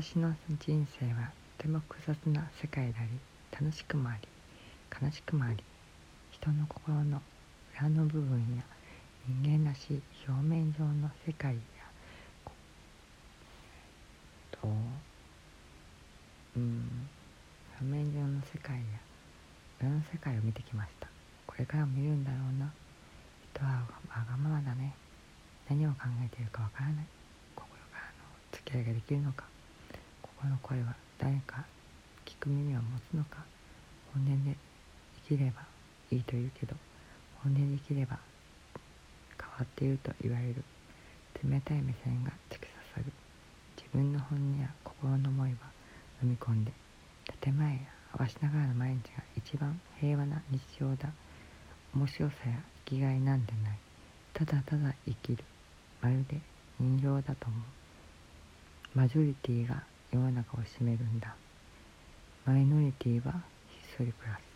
私の人生はとても複雑な世界であり楽しくもあり悲しくもあり人の心の裏の部分や人間らしい表面上の世界やとうん表面上の世界や裏の世界を見てきました。これからも見るんだろうな。人はわがままだね。何を考えているかわからない。心からの付き合いができるのか。心の声は誰か聞く耳を持つのか本音で生きればいいと言うけど本音で生きれば変わっていると言われる。冷たい目線が突き刺さる。自分の本音や心の思いは飲み込んで建前や合わしながらの毎日が一番平和な日常だ。面白さや生きがいなんてない。ただただ生きる。まるで人形だと思う。マジョリティが世の中を占めるんだ。マイノリティはひっそり暮らす